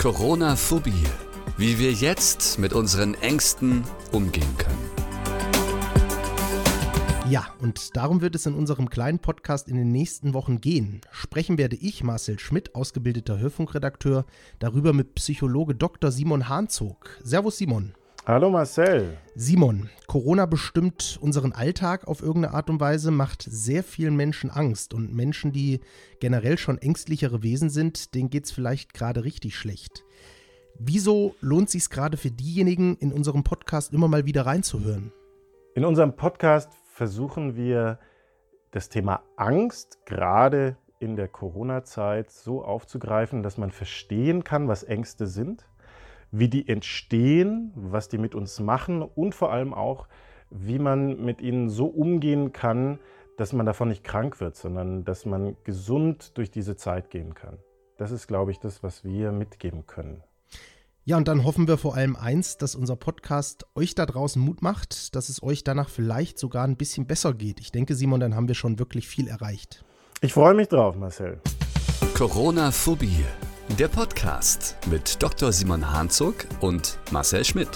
Corona-Phobie. Wie wir jetzt mit unseren Ängsten umgehen können. Ja, und darum wird es in unserem kleinen Podcast in den nächsten Wochen gehen. Sprechen werde ich, Marcel Schmidt, ausgebildeter Hörfunkredakteur, darüber mit Psychologe Dr. Simon Hahnzog. Servus Simon. Hallo Marcel. Simon, Corona bestimmt unseren Alltag auf irgendeine Art und Weise, macht sehr vielen Menschen Angst. Und Menschen, die generell schon ängstlichere Wesen sind, denen geht es vielleicht gerade richtig schlecht. Wieso lohnt es sich gerade für diejenigen, in unserem Podcast immer mal wieder reinzuhören? In unserem Podcast versuchen wir das Thema Angst gerade in der Corona-Zeit so aufzugreifen, dass man verstehen kann, was Ängste sind wie die entstehen, was die mit uns machen und vor allem auch, wie man mit ihnen so umgehen kann, dass man davon nicht krank wird, sondern dass man gesund durch diese Zeit gehen kann. Das ist, glaube ich, das, was wir mitgeben können. Ja, und dann hoffen wir vor allem eins, dass unser Podcast euch da draußen Mut macht, dass es euch danach vielleicht sogar ein bisschen besser geht. Ich denke, Simon, dann haben wir schon wirklich viel erreicht. Ich freue mich drauf, Marcel. Corona-Phobie der Podcast mit Dr. Simon Hanzog und Marcel Schmidt.